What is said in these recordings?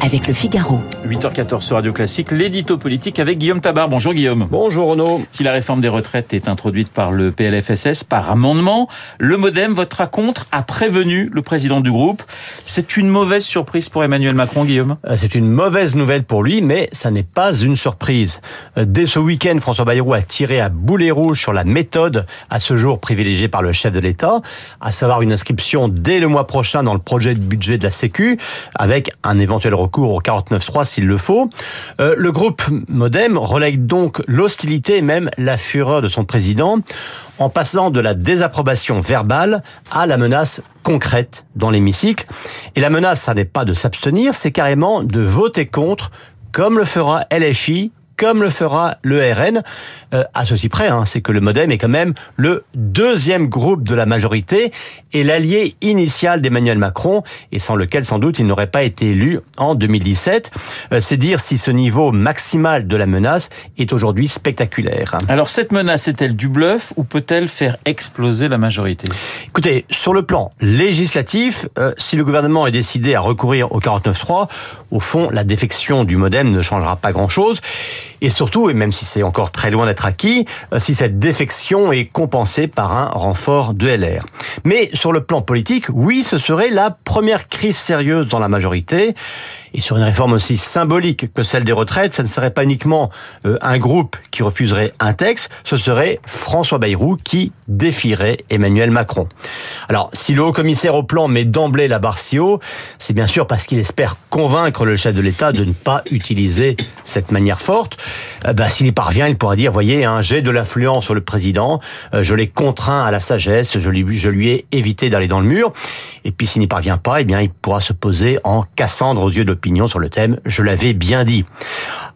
avec le Figaro. 8h14 sur Radio Classique, l'édito politique avec Guillaume Tabar. Bonjour Guillaume. Bonjour Renaud. Si la réforme des retraites est introduite par le PLFSS par amendement, le Modem votera contre, a prévenu le président du groupe. C'est une mauvaise surprise pour Emmanuel Macron, Guillaume? Euh, C'est une mauvaise nouvelle pour lui, mais ça n'est pas une surprise. Euh, Dès ce week-end, François Bayrou a tiré à boulet rouge sur la méthode à ce jour privilégiée par le chef de l'État, à savoir une inscription dès le mois prochain dans le projet de budget de la Sécu, avec un éventuel recours au 49.3 s'il le faut. Euh, le groupe Modem relègue donc l'hostilité et même la fureur de son président en passant de la désapprobation verbale à la menace concrète dans l'hémicycle. Et la menace, ça n'est pas de s'abstenir, c'est carrément de voter contre, comme le fera LFI, comme le fera le RN, euh, à ceci près, hein, c'est que le Modem est quand même le deuxième groupe de la majorité et l'allié initial d'Emmanuel Macron, et sans lequel sans doute il n'aurait pas été élu en 2017. Euh, c'est dire si ce niveau maximal de la menace est aujourd'hui spectaculaire. Alors cette menace est-elle du bluff ou peut-elle faire exploser la majorité? Écoutez, sur le plan législatif, euh, si le gouvernement est décidé à recourir au 49.3, au fond, la défection du modem ne changera pas grand-chose. Et surtout, et même si c'est encore très loin d'être acquis, euh, si cette défection est compensée par un renfort de LR. Mais sur le plan politique, oui, ce serait la première crise sérieuse dans la majorité. Et sur une réforme aussi symbolique que celle des retraites, ça ne serait pas uniquement euh, un groupe qui refuserait un texte, ce serait François Bayrou qui défierait Emmanuel Macron. Alors, si le haut-commissaire au plan met d'emblée la barre si haut, c'est bien sûr parce qu'il espère convaincre le chef de l'État de ne pas utiliser cette manière forte. Euh, bah, S'il y parvient, il pourra dire, voyez, hein, j'ai de l'influence sur le président, euh, je l'ai contraint à la sagesse, je lui, je lui ai évité d'aller dans le mur. Et puis s'il n'y parvient pas, eh bien, il pourra se poser en Cassandre aux yeux de l'opinion sur le thème, je l'avais bien dit.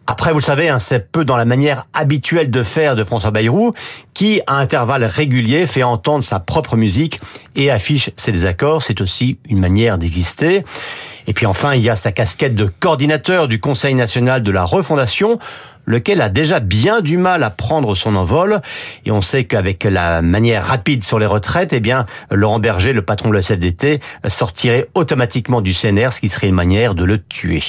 Après, vous le savez, hein, c'est peu dans la manière habituelle de faire de François Bayrou, qui, à intervalles réguliers, fait entendre sa propre musique et affiche ses désaccords. C'est aussi une manière d'exister. Et puis enfin, il y a sa casquette de coordinateur du Conseil national de la refondation, lequel a déjà bien du mal à prendre son envol. Et on sait qu'avec la manière rapide sur les retraites, eh bien, Laurent Berger, le patron de la CFDT, sortirait automatiquement du CNR, ce qui serait une manière de le tuer.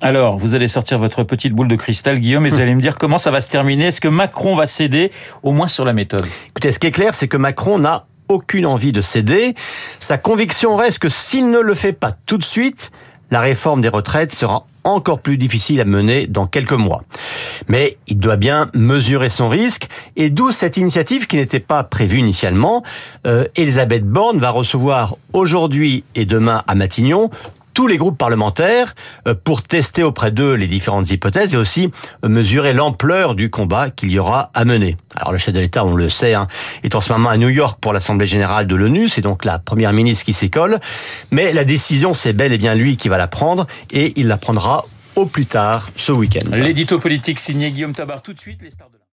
Alors, vous allez sortir votre petite boule de cristal, Guillaume, et vous allez me dire comment ça va se terminer. Est-ce que Macron va céder, au moins sur la méthode? Écoutez, ce qui est clair, c'est que Macron n'a aucune envie de céder. Sa conviction reste que s'il ne le fait pas tout de suite, la réforme des retraites sera encore plus difficile à mener dans quelques mois. Mais il doit bien mesurer son risque, et d'où cette initiative qui n'était pas prévue initialement. Euh, Elisabeth Borne va recevoir aujourd'hui et demain à Matignon tous les groupes parlementaires euh, pour tester auprès d'eux les différentes hypothèses et aussi euh, mesurer l'ampleur du combat qu'il y aura à mener. Alors le chef de l'État, on le sait, hein, est en ce moment à New York pour l'Assemblée générale de l'ONU, c'est donc la première ministre qui s'école, mais la décision, c'est bel et bien lui qui va la prendre et il la prendra au plus tard ce week-end. L'édito politique signé Guillaume Tabar tout de suite,